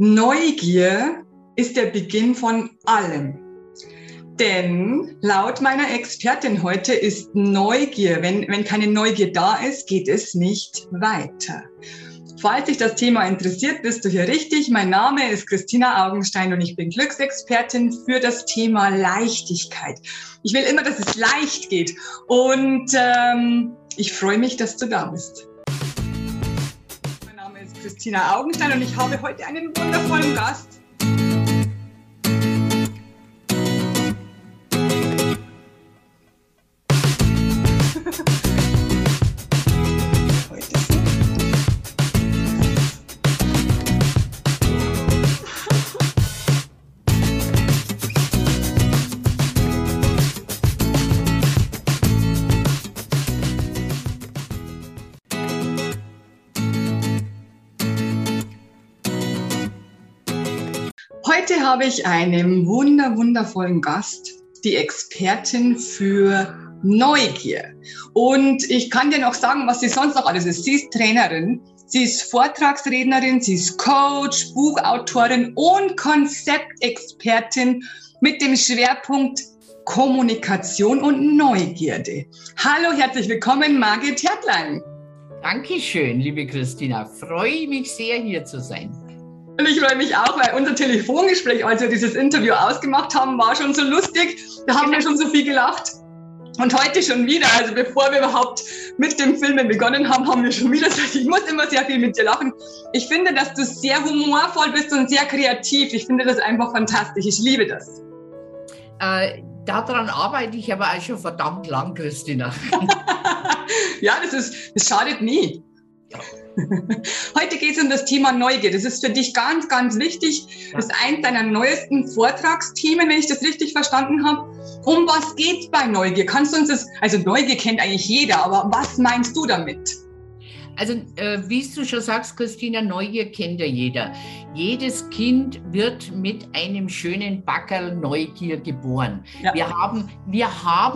Neugier ist der Beginn von allem. Denn laut meiner Expertin heute ist Neugier, wenn, wenn keine Neugier da ist, geht es nicht weiter. Falls dich das Thema interessiert, bist du hier richtig. Mein Name ist Christina Augenstein und ich bin Glücksexpertin für das Thema Leichtigkeit. Ich will immer, dass es leicht geht und ähm, ich freue mich, dass du da bist. Christina Augenstein und ich habe heute einen wundervollen Gast. Heute habe ich einen wunder, wundervollen Gast, die Expertin für Neugier. Und ich kann dir noch sagen, was sie sonst noch alles ist. Sie ist Trainerin, sie ist Vortragsrednerin, sie ist Coach, Buchautorin und Konzeptexpertin mit dem Schwerpunkt Kommunikation und Neugierde. Hallo, herzlich willkommen, Margit Hertlein. Dankeschön, liebe Christina. Freue mich sehr, hier zu sein. Und ich freue mich auch, weil unser Telefongespräch, als wir dieses Interview ausgemacht haben, war schon so lustig. Da haben wir schon so viel gelacht. Und heute schon wieder, also bevor wir überhaupt mit dem Filmen begonnen haben, haben wir schon wieder gesagt, ich muss immer sehr viel mit dir lachen. Ich finde, dass du sehr humorvoll bist und sehr kreativ. Ich finde das einfach fantastisch. Ich liebe das. Äh, daran arbeite ich aber auch schon verdammt lang, Christina. ja, das ist, das schadet nie. Heute geht es um das Thema Neugier. Das ist für dich ganz, ganz wichtig. Das ist eins deiner neuesten Vortragsthemen, wenn ich das richtig verstanden habe. Um was geht's bei Neugier? Kannst du uns das, also Neugier kennt eigentlich jeder, aber was meinst du damit? Also, äh, wie du schon sagst, Christina, Neugier kennt ja jeder. Jedes Kind wird mit einem schönen Backerl Neugier geboren. Ja. Wir haben wir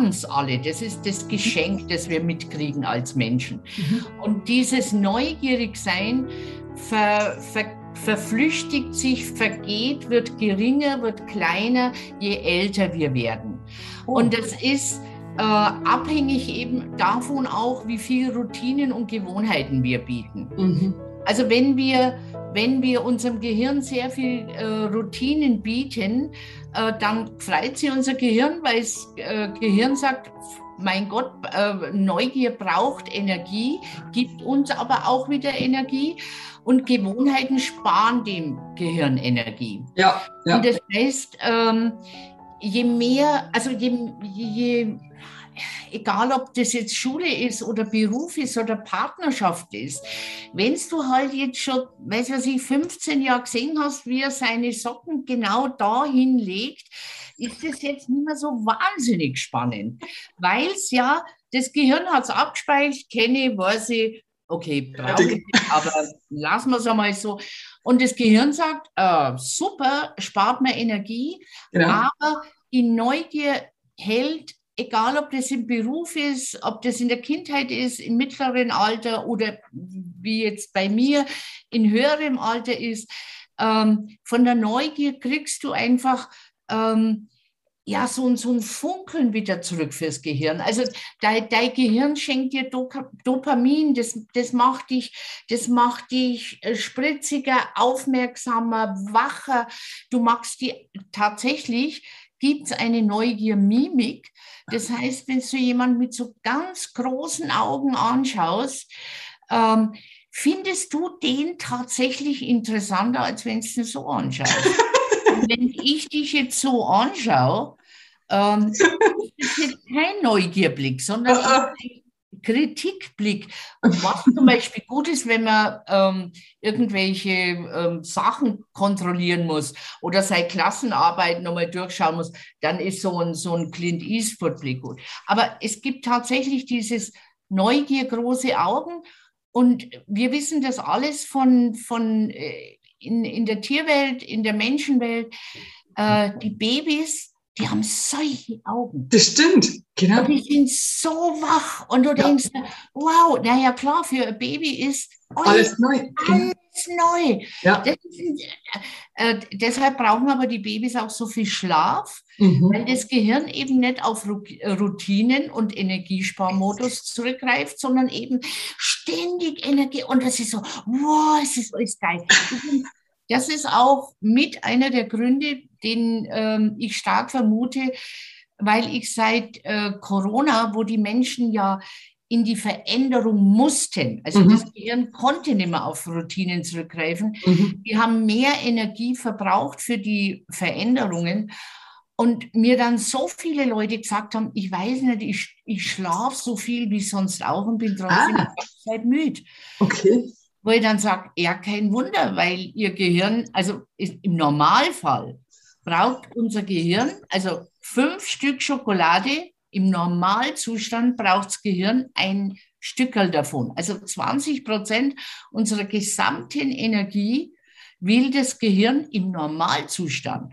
es alle. Das ist das Geschenk, das wir mitkriegen als Menschen. Mhm. Und dieses Neugierigsein ver, ver, verflüchtigt sich, vergeht, wird geringer, wird kleiner, je älter wir werden. Oh. Und das ist äh, abhängig eben davon auch, wie viel Routinen und Gewohnheiten wir bieten. Mhm. Also wenn wir, wenn wir unserem Gehirn sehr viel äh, Routinen bieten, äh, dann freut sich unser Gehirn, weil das äh, Gehirn sagt, mein Gott, äh, Neugier braucht Energie, gibt uns aber auch wieder Energie und Gewohnheiten sparen dem Gehirn Energie. Ja, ja. Und das heißt, ähm, je mehr, also je, je egal ob das jetzt Schule ist oder Beruf ist oder Partnerschaft ist, wenn du halt jetzt schon, weiß was ich, 15 Jahre gesehen hast, wie er seine Socken genau dahin legt, ist das jetzt nicht mehr so wahnsinnig spannend, weil es ja, das Gehirn hat es abgespeichert, kenne, weiß ich, okay, brauche ich, aber lassen wir es einmal so. Und das Gehirn sagt, äh, super, spart mir Energie, genau. aber die Neugier hält egal ob das im Beruf ist, ob das in der Kindheit ist, im mittleren Alter oder wie jetzt bei mir in höherem Alter ist, ähm, von der Neugier kriegst du einfach ähm, ja, so, so ein Funkeln wieder zurück fürs Gehirn. Also dein, dein Gehirn schenkt dir Dopamin, das, das, macht dich, das macht dich äh, spritziger, aufmerksamer, wacher. Du magst die tatsächlich, gibt es eine Neugier-Mimik. Das heißt, wenn du jemanden mit so ganz großen Augen anschaust, ähm, findest du den tatsächlich interessanter, als wenn du ihn so anschaust. wenn ich dich jetzt so anschaue, ähm, ist das jetzt kein Neugierblick, sondern ein Kritikblick. Und was zum Beispiel gut ist, wenn man ähm, irgendwelche ähm, Sachen kontrollieren muss oder seine Klassenarbeit nochmal durchschauen muss, dann ist so ein, so ein Clint Eastwood-Blick gut. Aber es gibt tatsächlich dieses Neugier, große Augen. Und wir wissen das alles von, von äh, in, in der Tierwelt, in der Menschenwelt. Äh, die Babys die haben solche Augen. Das stimmt, genau. Und die sind so wach. Und du ja. denkst, wow, naja, klar, für ein Baby ist alles neu. Alles neu. Ja. Ist, äh, äh, deshalb brauchen aber die Babys auch so viel Schlaf, mhm. weil das Gehirn eben nicht auf Routinen und Energiesparmodus zurückgreift, sondern eben ständig Energie. Und das ist so, wow, es ist alles geil. Das ist auch mit einer der Gründe, den ähm, ich stark vermute, weil ich seit äh, Corona, wo die Menschen ja in die Veränderung mussten, also mhm. das Gehirn konnte nicht mehr auf Routinen zurückgreifen, mhm. die haben mehr Energie verbraucht für die Veränderungen. Und mir dann so viele Leute gesagt haben, ich weiß nicht, ich, ich schlafe so viel wie sonst auch und bin trotzdem ah. müde. Okay. Wo ich dann sage, ja, kein Wunder, weil ihr Gehirn, also im Normalfall braucht unser Gehirn, also fünf Stück Schokolade, im Normalzustand braucht das Gehirn ein Stückel davon. Also 20 Prozent unserer gesamten Energie will das Gehirn im Normalzustand.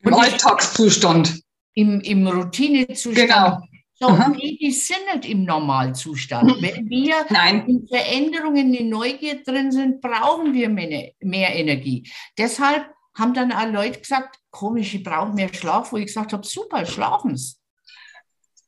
Im Alltagszustand. Im, im Routinezustand. Genau. So, die, die sind nicht im Normalzustand. Wenn wir Nein. in Veränderungen in Neugier drin sind, brauchen wir mehr, mehr Energie. Deshalb haben dann auch Leute gesagt, komisch, ich brauche mehr Schlaf, wo ich gesagt habe, super, schlafen Sie.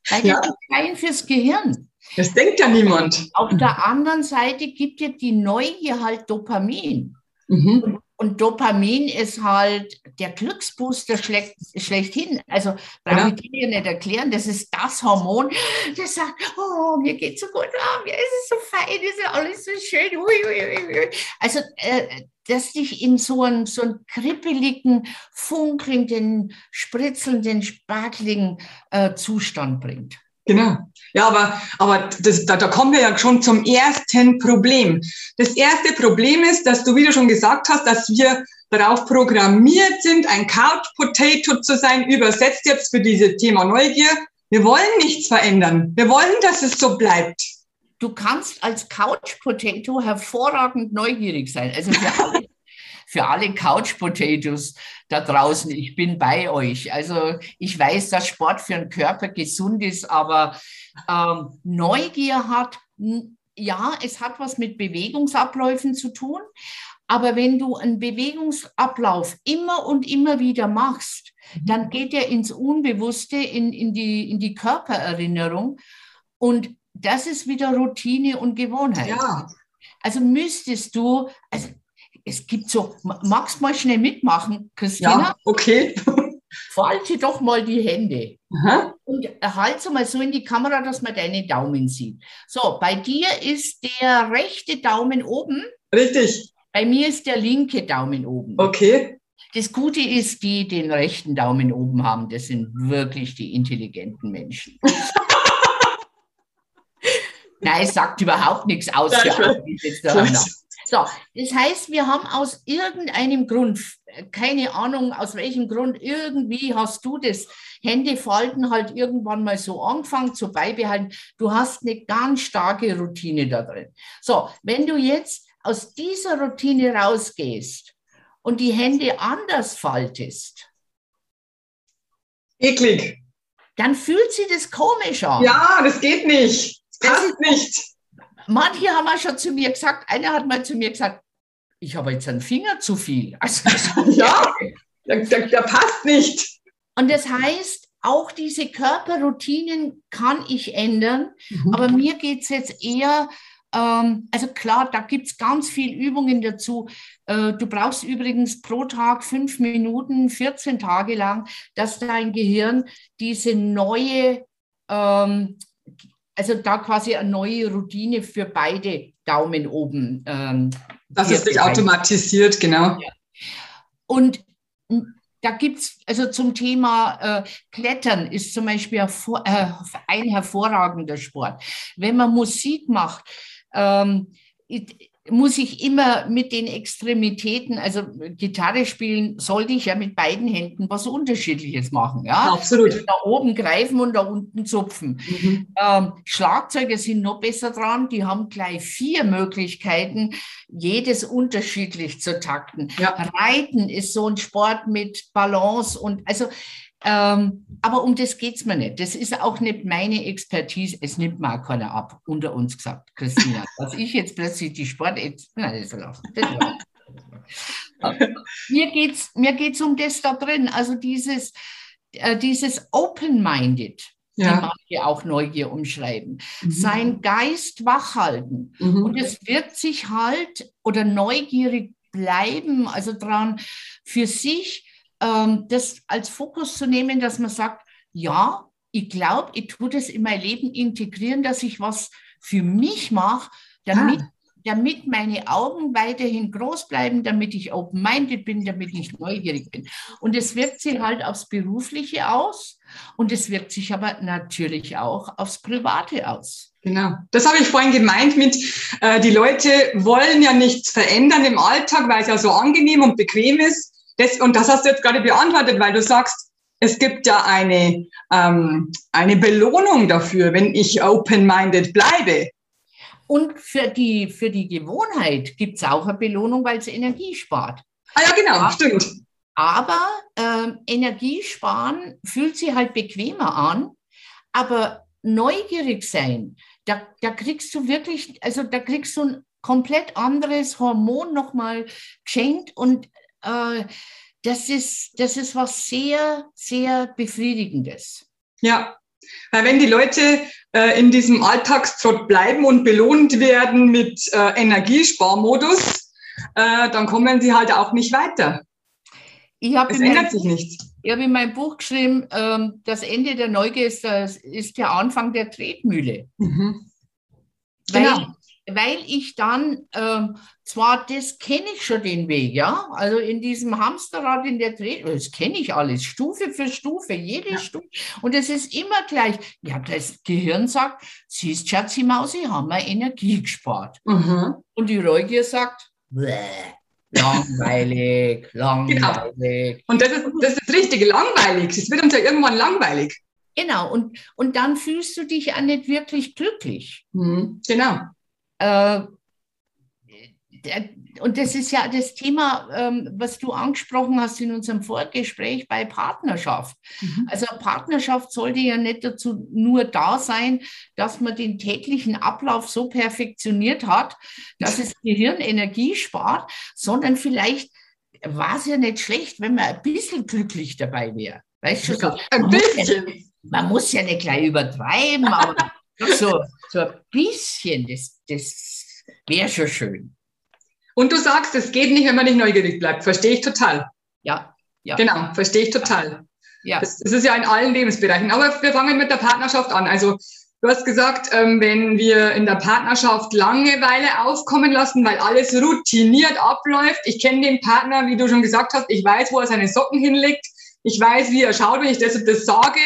Weil ja. das ist kein fürs Gehirn. Das denkt ja niemand. Auf der anderen Seite gibt ja die Neugier halt Dopamin. Mhm. Und Dopamin ist halt der Glücksbooster schlecht, schlechthin. Also brauche ja. ich dir nicht erklären, das ist das Hormon, das sagt, oh, mir geht so gut, oh, mir ist es so fein, ist ja alles so schön. Ui, ui, ui. Also äh, das dich in so einen, so einen kribbeligen, funkelnden, spritzelnden, sparkligen äh, Zustand bringt. Genau. Ja, aber, aber das, da, da kommen wir ja schon zum ersten Problem. Das erste Problem ist, dass du, wie du schon gesagt hast, dass wir darauf programmiert sind, ein Couch Potato zu sein, übersetzt jetzt für dieses Thema Neugier. Wir wollen nichts verändern. Wir wollen, dass es so bleibt. Du kannst als Couch Potato hervorragend neugierig sein. Also für alle, für alle Couch Potatoes da draußen, ich bin bei euch. Also ich weiß, dass Sport für den Körper gesund ist, aber ähm, Neugier hat, ja, es hat was mit Bewegungsabläufen zu tun. Aber wenn du einen Bewegungsablauf immer und immer wieder machst, mhm. dann geht er ins Unbewusste, in, in, die, in die Körpererinnerung. Und das ist wieder Routine und Gewohnheit. Ja. Also müsstest du, also es gibt so, magst du mal schnell mitmachen, Christina? Ja, okay. Falte doch mal die Hände Aha. und halte mal so in die Kamera, dass man deine Daumen sieht. So, bei dir ist der rechte Daumen oben. Richtig. Bei mir ist der linke Daumen oben. Okay. Das Gute ist, die den rechten Daumen oben haben, das sind wirklich die intelligenten Menschen. Nein, es sagt überhaupt nichts aus. Ja, so, das heißt, wir haben aus irgendeinem Grund, keine Ahnung aus welchem Grund, irgendwie hast du das Händefalten halt irgendwann mal so angefangen zu beibehalten. Du hast eine ganz starke Routine da drin. So, wenn du jetzt aus dieser Routine rausgehst und die Hände anders faltest, eklig. Dann fühlt sich das komisch an. Ja, das geht nicht. Das passt nicht manche haben auch schon zu mir gesagt, einer hat mal zu mir gesagt, ich habe jetzt einen Finger zu viel. Also, ja, der, der, der passt nicht. Und das heißt, auch diese Körperroutinen kann ich ändern, mhm. aber mir geht es jetzt eher, ähm, also klar, da gibt es ganz viele Übungen dazu. Äh, du brauchst übrigens pro Tag fünf Minuten, 14 Tage lang, dass dein Gehirn diese neue ähm, also da quasi eine neue Routine für beide Daumen oben. Ähm, das ist nicht automatisiert, genau. Ja. Und da gibt es, also zum Thema äh, Klettern ist zum Beispiel äh, ein hervorragender Sport. Wenn man Musik macht, ähm, muss ich immer mit den Extremitäten, also Gitarre spielen, sollte ich ja mit beiden Händen was Unterschiedliches machen. Ja, absolut. Also da oben greifen und da unten zupfen. Mhm. Ähm, Schlagzeuger sind noch besser dran, die haben gleich vier Möglichkeiten, jedes unterschiedlich zu takten. Ja. Reiten ist so ein Sport mit Balance und also Ähm, aber um das geht es mir nicht. Das ist auch nicht meine Expertise. Es nimmt mir auch keiner ab, unter uns gesagt, Christina. Dass ich jetzt plötzlich die Sport... Nein, das lassen. mir geht es mir geht's um das da drin. Also dieses, äh, dieses Open-Minded, ja. die manche auch Neugier umschreiben. Mhm. Sein Geist wachhalten. Mhm. Und es wird sich halt oder neugierig bleiben, also daran für sich das als Fokus zu nehmen, dass man sagt, ja, ich glaube, ich tue das in mein Leben integrieren, dass ich was für mich mache, damit, ah. damit meine Augen weiterhin groß bleiben, damit ich open-minded bin, damit ich neugierig bin. Und es wirkt sich halt aufs Berufliche aus und es wirkt sich aber natürlich auch aufs Private aus. Genau, das habe ich vorhin gemeint mit, äh, die Leute wollen ja nichts verändern im Alltag, weil es ja so angenehm und bequem ist. Das, und das hast du jetzt gerade beantwortet, weil du sagst, es gibt ja eine, ähm, eine Belohnung dafür, wenn ich open-minded bleibe. Und für die, für die Gewohnheit gibt es auch eine Belohnung, weil es Energie spart. Ah ja, genau, aber, stimmt. Aber ähm, Energiesparen fühlt sich halt bequemer an, aber neugierig sein, da, da kriegst du wirklich, also da kriegst du ein komplett anderes Hormon nochmal geschenkt und äh, das, ist, das ist was sehr, sehr Befriedigendes. Ja, weil wenn die Leute äh, in diesem Alltagstrott bleiben und belohnt werden mit äh, Energiesparmodus, äh, dann kommen sie halt auch nicht weiter. Ich es ändert sich nichts. Ich habe in meinem Buch geschrieben, ähm, das Ende der Neugier ist, das, ist der Anfang der Tretmühle. Mhm. Genau. Weil ich dann, ähm, zwar das kenne ich schon den Weg, ja, also in diesem Hamsterrad in der Dreh, das kenne ich alles, Stufe für Stufe, jede ja. Stufe. Und es ist immer gleich, ja, das Gehirn sagt, siehst Schatzi Mausi, haben wir Energie gespart. Mhm. Und die Neugier sagt, langweilig, langweilig. Genau. Und das ist, das ist das Richtige, langweilig. Es wird uns ja irgendwann langweilig. Genau, und, und dann fühlst du dich ja nicht wirklich glücklich. Mhm. Genau. Äh, und das ist ja das Thema, ähm, was du angesprochen hast in unserem Vorgespräch bei Partnerschaft. Mhm. Also Partnerschaft sollte ja nicht dazu nur da sein, dass man den täglichen Ablauf so perfektioniert hat, dass es Gehirn Energie spart, sondern vielleicht war es ja nicht schlecht, wenn man ein bisschen glücklich dabei wäre. Weißt du, so, ein bisschen. Man muss ja nicht gleich übertreiben, aber so, so ein bisschen, das, das wäre schon schön. Und du sagst, es geht nicht, wenn man nicht neugierig bleibt. Verstehe ich total. Ja, ja. Genau, verstehe ich total. Ja. Das, das, ist ja in allen Lebensbereichen. Aber wir fangen mit der Partnerschaft an. Also du hast gesagt, ähm, wenn wir in der Partnerschaft Langeweile aufkommen lassen, weil alles routiniert abläuft. Ich kenne den Partner, wie du schon gesagt hast. Ich weiß, wo er seine Socken hinlegt. Ich weiß, wie er schaut, wenn ich das das sage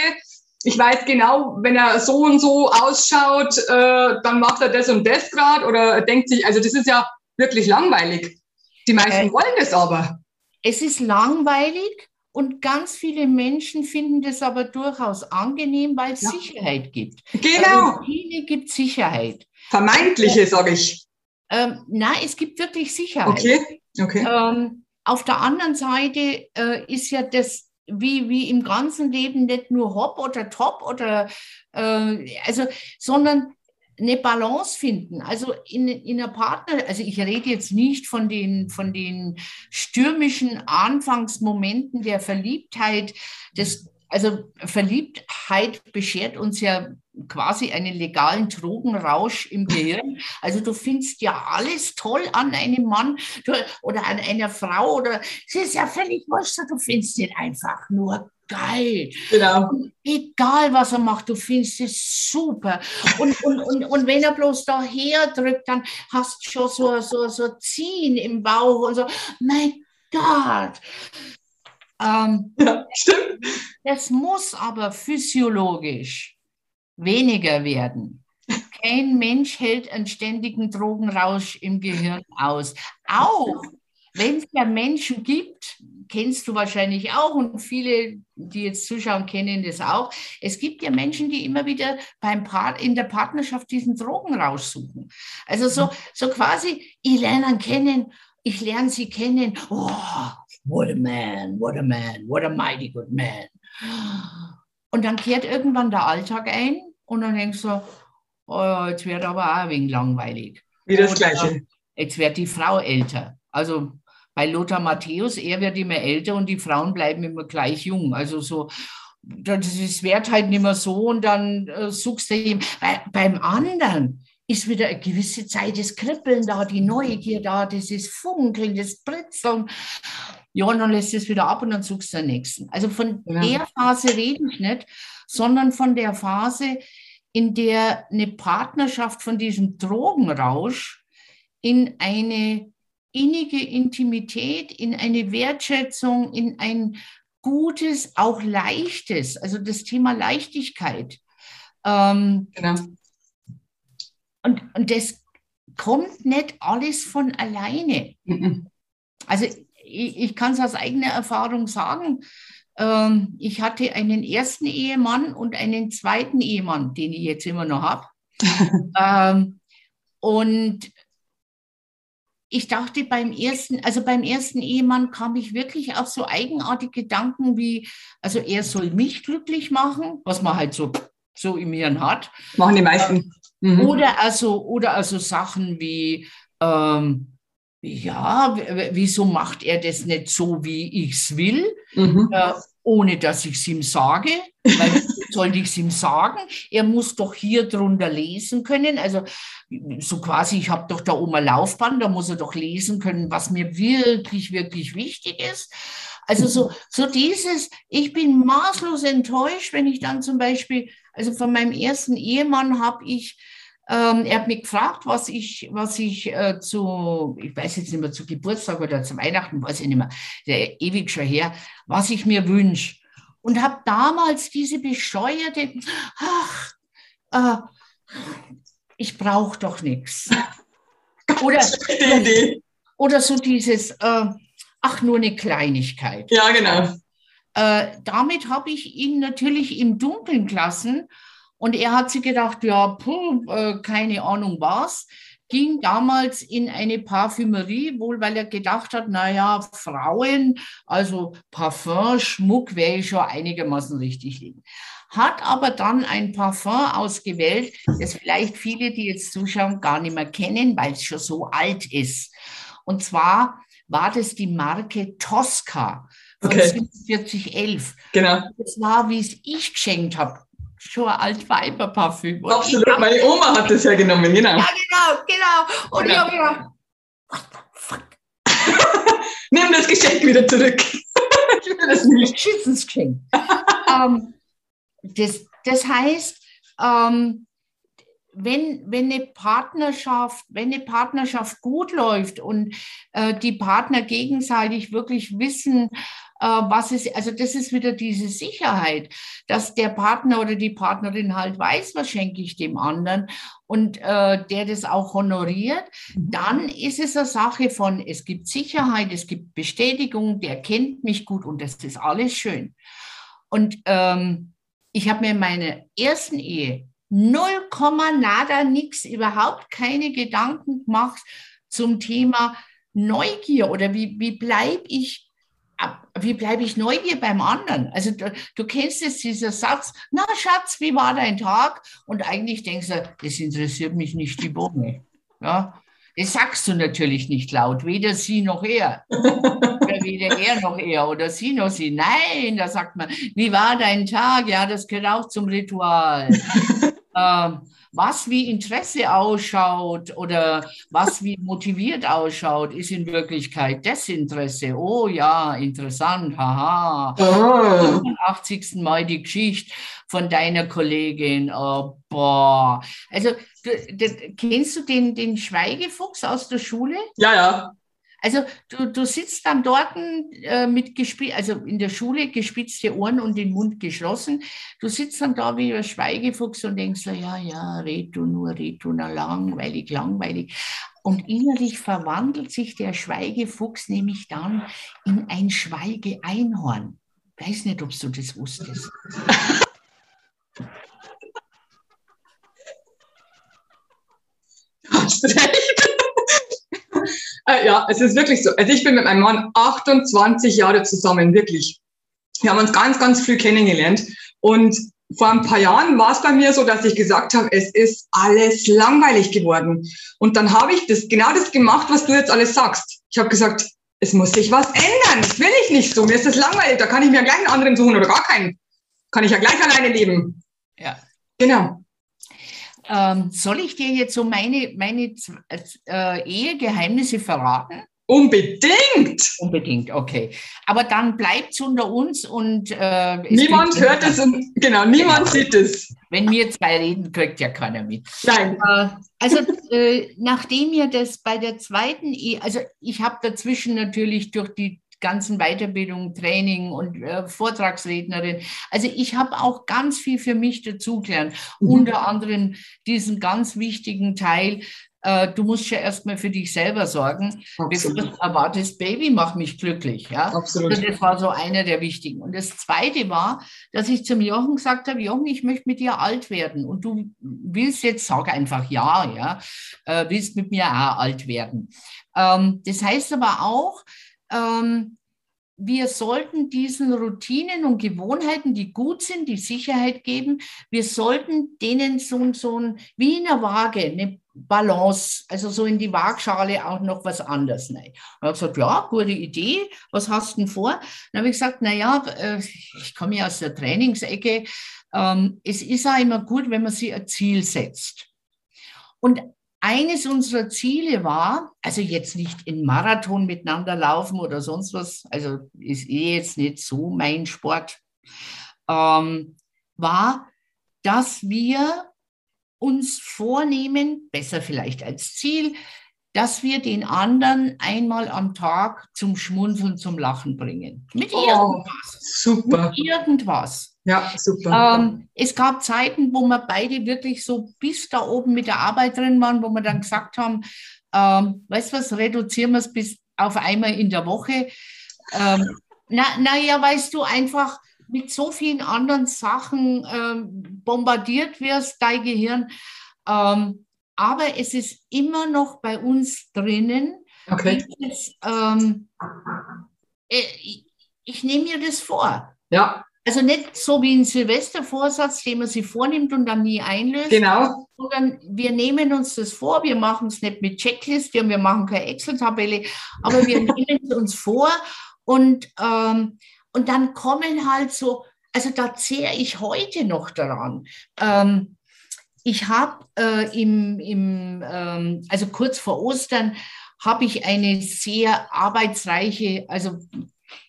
ich weiß genau, wenn er so und so ausschaut, äh, dann macht er das und das gerade oder denkt sich, also das ist ja wirklich langweilig. Die meisten äh, wollen das aber. Es ist langweilig und ganz viele Menschen finden das aber durchaus angenehm, weil es ja. Sicherheit gibt. Genau. Routine gibt Sicherheit. Vermeintliche, sage ich. Ähm, nein, es gibt wirklich Sicherheit. Okay, okay. Ähm, auf der anderen Seite äh, ist ja das wie, wie im ganzen Leben nicht nur hopp oder top oder äh, also, sondern eine Balance finden. Also in, in einer Partner, also ich rede jetzt nicht von den, von den stürmischen Anfangsmomenten der Verliebtheit, des also Verliebtheit beschert uns ja quasi einen legalen Drogenrausch im Gehirn. Also du findest ja alles toll an einem Mann oder an einer Frau oder es ist ja völlig wurscht, du findest ihn einfach nur geil. Genau. egal, was er macht, du findest es super. Und, und, und, und wenn er bloß daher drückt, dann hast du schon so, so, so Ziehen im Bauch und so, mein Gott. Ähm, ja, stimmt. Das muss aber physiologisch weniger werden. Kein Mensch hält einen ständigen Drogenrausch im Gehirn aus. Auch wenn es ja Menschen gibt, kennst du wahrscheinlich auch und viele, die jetzt zuschauen, kennen das auch. Es gibt ja Menschen, die immer wieder beim Part, in der Partnerschaft diesen Drogenrausch suchen. Also so, so quasi, ich lerne kennen, ich lerne sie kennen. Oh, what a man, what a man, what a mighty good man. Und dann kehrt irgendwann der Alltag ein und dann denkst du, oh, jetzt wird aber auch ein wenig langweilig. Wie das Gleiche. Jetzt wird die Frau älter. Also bei Lothar Matthäus, er wird immer älter und die Frauen bleiben immer gleich jung. Also so, das wird halt nicht mehr so und dann äh, suchst du ihm. Bei, beim anderen ist wieder eine gewisse Zeit das Kribbeln da, die Neugier da, das ist Funkeln, das Britzeln. Ja, und dann lässt es wieder ab und dann suchst du den nächsten. Also von ja. der Phase rede ich nicht, sondern von der Phase, in der eine Partnerschaft von diesem Drogenrausch in eine innige Intimität, in eine Wertschätzung, in ein gutes, auch leichtes, also das Thema Leichtigkeit. Ähm, genau. und, und das kommt nicht alles von alleine. Mhm. Also ich, ich kann es aus eigener Erfahrung sagen. Ähm, ich hatte einen ersten Ehemann und einen zweiten Ehemann, den ich jetzt immer noch habe. ähm, und ich dachte beim ersten, also beim ersten Ehemann kam ich wirklich auf so eigenartige Gedanken wie, also er soll mich glücklich machen, was man halt so, so im Hirn hat. Machen die meisten. Mhm. Oder also, oder also Sachen wie, ähm, ja, wieso macht er das nicht so, wie ich es will? Mhm. Äh, ohne dass ich es ihm sage, weil sollte ich es ihm sagen? Er muss doch hier drunter lesen können. Also so quasi, ich habe doch da oben ein Laufband, da muss er doch lesen können, was mir wirklich, wirklich wichtig ist. Also so, so dieses, ich bin maßlos enttäuscht, wenn ich dann zum Beispiel, also von meinem ersten Ehemann habe ich ähm, er hat mich gefragt, was ich, was ich äh, zu, ich weiß jetzt nicht mehr, zu Geburtstag oder zu Weihnachten, weiß ich nicht mehr, der ewig schon her, was ich mir wünsche. Und habe damals diese bescheuerte, ach, äh, ich brauche doch nichts. Oder, oder so dieses, äh, ach, nur eine Kleinigkeit. Ja, genau. Äh, damit habe ich ihn natürlich im Dunkeln gelassen und er hat sich gedacht, ja, puh, äh, keine Ahnung was, ging damals in eine Parfümerie, wohl weil er gedacht hat, naja, Frauen, also Parfum, Schmuck wäre schon einigermaßen richtig liegen. Hat aber dann ein Parfum ausgewählt, das vielleicht viele, die jetzt zuschauen, gar nicht mehr kennen, weil es schon so alt ist. Und zwar war das die Marke Tosca von okay. 4711. Genau. Das war, wie es ich geschenkt habe schon ein Altweiberparfüm. Absolut, meine Oma hat das ja genommen, genau. Ja, genau, genau. Und genau. ich habe gedacht, what the fuck? Nimm das Geschenk wieder zurück. ich will das nicht. Schützensgeschenk. ähm, das, das heißt, ähm, wenn, wenn eine Partnerschaft, wenn eine Partnerschaft gut läuft und äh, die Partner gegenseitig wirklich wissen, was ist, also das ist wieder diese Sicherheit, dass der Partner oder die Partnerin halt weiß, was schenke ich dem anderen und äh, der das auch honoriert, mhm. dann ist es eine Sache von, es gibt Sicherheit, es gibt Bestätigung, der kennt mich gut und das ist alles schön. Und ähm, ich habe mir in meiner ersten Ehe null Komma nada nix, überhaupt keine Gedanken gemacht zum Thema Neugier oder wie, wie bleibe ich wie bleibe ich Neugier beim anderen? Also du, du, kennst jetzt dieser Satz, na Schatz, wie war dein Tag? Und eigentlich denkst du, das interessiert mich nicht die Bohne. Ja? Das sagst du natürlich nicht laut, weder sie noch er. oder weder er noch er oder sie noch sie. Nein, da sagt man, wie war dein Tag? Ja, das gehört auch zum Ritual. Ähm, was wie Interesse ausschaut oder was wie motiviert ausschaut, ist in Wirklichkeit Desinteresse. Oh ja, interessant, haha. Oh. 80. Mal die Geschichte von deiner Kollegin. Oh, boah. Also, du, du, kennst du den, den Schweigefuchs aus der Schule? Ja, ja. Also du, du sitzt dann dort äh, mit gespitzt, also in der Schule gespitzte Ohren und den Mund geschlossen. Du sitzt dann da wie ein Schweigefuchs und denkst so, ja, ja, red du nur, red du nur, langweilig, langweilig. Und innerlich verwandelt sich der Schweigefuchs nämlich dann in ein Schweigeeinhorn. Weiß nicht, ob du das wusstest. Hast recht. Äh, ja, es ist wirklich so. Also ich bin mit meinem Mann 28 Jahre zusammen, wirklich. Wir haben uns ganz, ganz früh kennengelernt. Und vor ein paar Jahren war es bei mir so, dass ich gesagt habe, es ist alles langweilig geworden. Und dann habe ich das genau das gemacht, was du jetzt alles sagst. Ich habe gesagt, es muss sich was ändern. Das will ich nicht so. Mir ist das langweilig. Da kann ich mir gleich einen anderen suchen oder gar keinen. Kann ich ja gleich alleine leben. Ja. Genau. Ähm, soll ich dir jetzt so meine, meine äh, Ehegeheimnisse verraten? Unbedingt. Unbedingt, okay. Aber dann bleibt es unter uns und äh, niemand hört es und genau, niemand genau. sieht es. Wenn wir zwei reden, kriegt ja keiner mit. Nein. Äh, also äh, nachdem ihr das bei der zweiten, e also ich habe dazwischen natürlich durch die ganzen Weiterbildungen, Training und äh, Vortragsrednerin. Also ich habe auch ganz viel für mich dazugelernt. Mhm. Unter anderem diesen ganz wichtigen Teil, äh, du musst ja erstmal für dich selber sorgen. Absolut. Bevor du erwartest, Baby, mach mich glücklich. Ja? Absolut. Und das war so einer der wichtigen. Und das zweite war, dass ich zum Jochen gesagt habe, Jochen, ich möchte mit dir alt werden. Und du willst jetzt, sag einfach ja, ja, äh, willst mit mir auch alt werden. Ähm, das heißt aber auch, ähm, wir sollten diesen Routinen und Gewohnheiten, die gut sind, die Sicherheit geben, wir sollten denen so, so ein, wie in einer Waage, eine Balance, also so in die Waagschale auch noch was anderes rein. Und er hat gesagt, ja, gute Idee, was hast du denn vor? Dann habe ich gesagt, naja, äh, ich komme ja aus der Trainingsecke, ähm, es ist auch immer gut, wenn man sich ein Ziel setzt. Und eines unserer Ziele war, also jetzt nicht in Marathon miteinander laufen oder sonst was, also ist eh jetzt nicht so mein Sport, ähm, war, dass wir uns vornehmen, besser vielleicht als Ziel, dass wir den anderen einmal am Tag zum Schmunzeln, zum Lachen bringen. Mit oh, irgendwas. Super. Mit irgendwas. Ja, super. Ähm, es gab Zeiten, wo wir beide wirklich so bis da oben mit der Arbeit drin waren, wo wir dann gesagt haben, ähm, weißt du was, reduzieren wir es bis auf einmal in der Woche. Ähm, na, naja, weißt du, einfach mit so vielen anderen Sachen ähm, bombardiert wirst, dein Gehirn. Ähm, aber es ist immer noch bei uns drinnen. Okay. Dieses, ähm, äh, ich, ich nehme mir das vor. Ja. Also nicht so wie ein Silvestervorsatz, den man sich vornimmt und dann nie einlöst. Genau. Sondern wir nehmen uns das vor, wir machen es nicht mit Checkliste und wir machen keine Excel-Tabelle, aber wir nehmen es uns vor und, ähm, und dann kommen halt so, also da zehre ich heute noch daran. Ähm, ich habe äh, im, im ähm, also kurz vor Ostern, habe ich eine sehr arbeitsreiche, also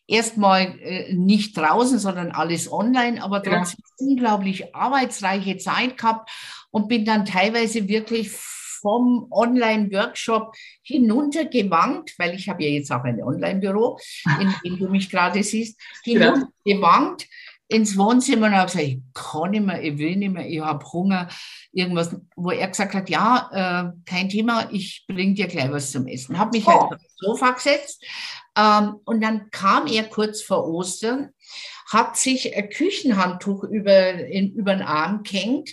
erstmal äh, nicht draußen, sondern alles online, aber trotzdem ja. unglaublich arbeitsreiche Zeit gehabt und bin dann teilweise wirklich vom Online-Workshop hinuntergewankt, weil ich habe ja jetzt auch ein Online-Büro, in dem du mich gerade siehst, hinuntergewankt ins Wohnzimmer und habe gesagt, ich kann nicht mehr, ich will nicht mehr, ich habe Hunger, irgendwas, wo er gesagt hat, ja, äh, kein Thema, ich bringe dir gleich was zum Essen. Habe mich oh. halt Sofa gesetzt ähm, und dann kam er kurz vor Ostern, hat sich ein Küchenhandtuch über, in, über den Arm gehängt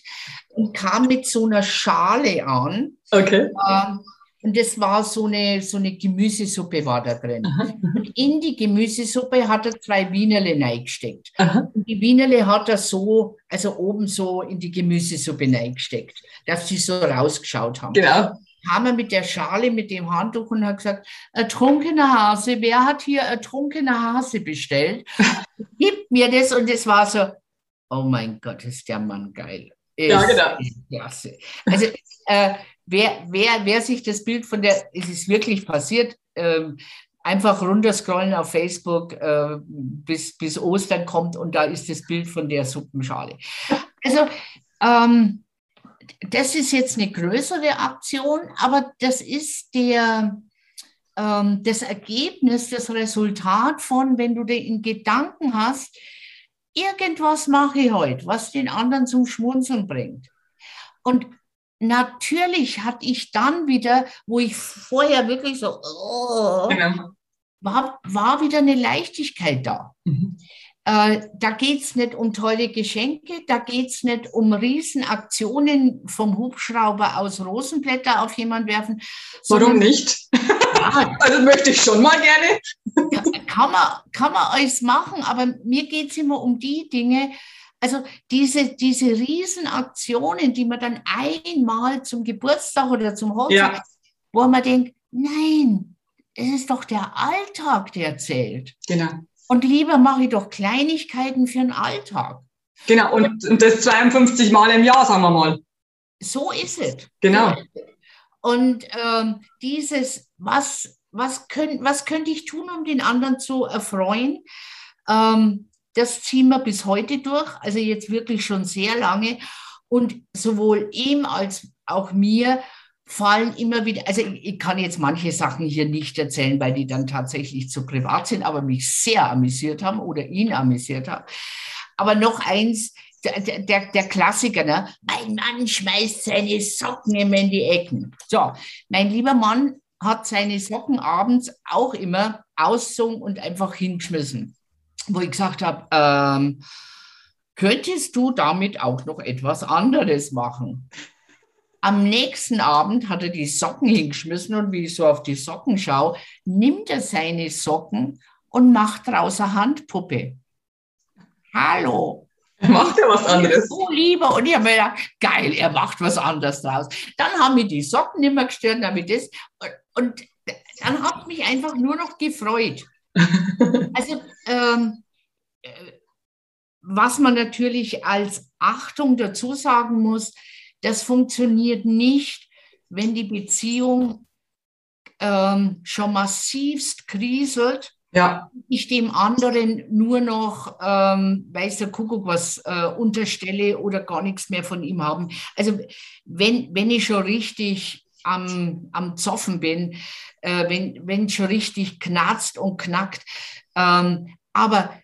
und kam mit so einer Schale an. Okay. Ähm, und das war so eine, so eine Gemüsesuppe war da drin. Aha. Und in die Gemüsesuppe hat er zwei Wienerle reingesteckt. Aha. Und die Wienerle hat er so, also oben so in die Gemüsesuppe reingesteckt, dass sie so rausgeschaut haben. Genau kam er mit der Schale, mit dem Handtuch und hat gesagt, ertrunkener Hase, wer hat hier ertrunkener Hase bestellt? Gib mir das. Und es war so, oh mein Gott, ist der Mann geil. Ist, ja, genau. Klasse. Also, äh, wer, wer, wer sich das Bild von der, es ist wirklich passiert, ähm, einfach runterscrollen auf Facebook, äh, bis, bis Ostern kommt und da ist das Bild von der Suppenschale. Also, ähm, das ist jetzt eine größere Aktion, aber das ist der, ähm, das Ergebnis, das Resultat von, wenn du den Gedanken hast, irgendwas mache ich heute, was den anderen zum Schmunzeln bringt. Und natürlich hatte ich dann wieder, wo ich vorher wirklich so, oh, genau. war, war wieder eine Leichtigkeit da. Mhm. Äh, da geht es nicht um tolle Geschenke, da geht es nicht um Riesenaktionen vom Hubschrauber aus Rosenblätter auf jemand werfen. Warum nicht? Ja, also möchte ich schon mal gerne. Ja, kann, man, kann man alles machen, aber mir geht es immer um die Dinge, also diese, diese Riesenaktionen, die man dann einmal zum Geburtstag oder zum Hochzeit, ja. wo man denkt, nein, es ist doch der Alltag, der zählt. Genau. Und lieber mache ich doch Kleinigkeiten für den Alltag. Genau, und, und das 52 Mal im Jahr, sagen wir mal. So ist es. Genau. Und ähm, dieses, was, was, könnt, was könnte ich tun, um den anderen zu erfreuen? Ähm, das ziehen wir bis heute durch, also jetzt wirklich schon sehr lange. Und sowohl ihm als auch mir fallen immer wieder, also ich, ich, kann jetzt manche Sachen hier nicht erzählen, weil die dann tatsächlich zu privat sind, aber mich sehr amüsiert haben oder ihn amüsiert haben. Aber noch eins, der, der, der Klassiker, ne? mein Mann schmeißt seine Socken immer in die Ecken. So, mein lieber Mann hat seine Socken abends auch immer ausgesungen und einfach hingeschmissen. Wo ich gesagt habe, ähm, könntest du damit auch noch etwas anderes machen? Am nächsten Abend hat er die Socken hingeschmissen und wie ich so auf die Socken schaue, nimmt er seine Socken und macht daraus eine Handpuppe. Hallo. Macht er was anderes? So lieber. Und ich habe mir gedacht, geil, er macht was anderes draus. Dann haben mir die Socken nicht mehr gestört, damit das. Und dann hat mich einfach nur noch gefreut. Also, ähm, äh, was man natürlich als Achtung dazu sagen muss, das funktioniert nicht, wenn die Beziehung ähm, schon massivst kriselt. Ja. Ich dem anderen nur noch, ähm, weiß der Kuckuck was, äh, unterstelle oder gar nichts mehr von ihm haben. Also wenn, wenn ich schon richtig am, am Zoffen bin, äh, wenn, wenn schon richtig knarzt und knackt. Ähm, aber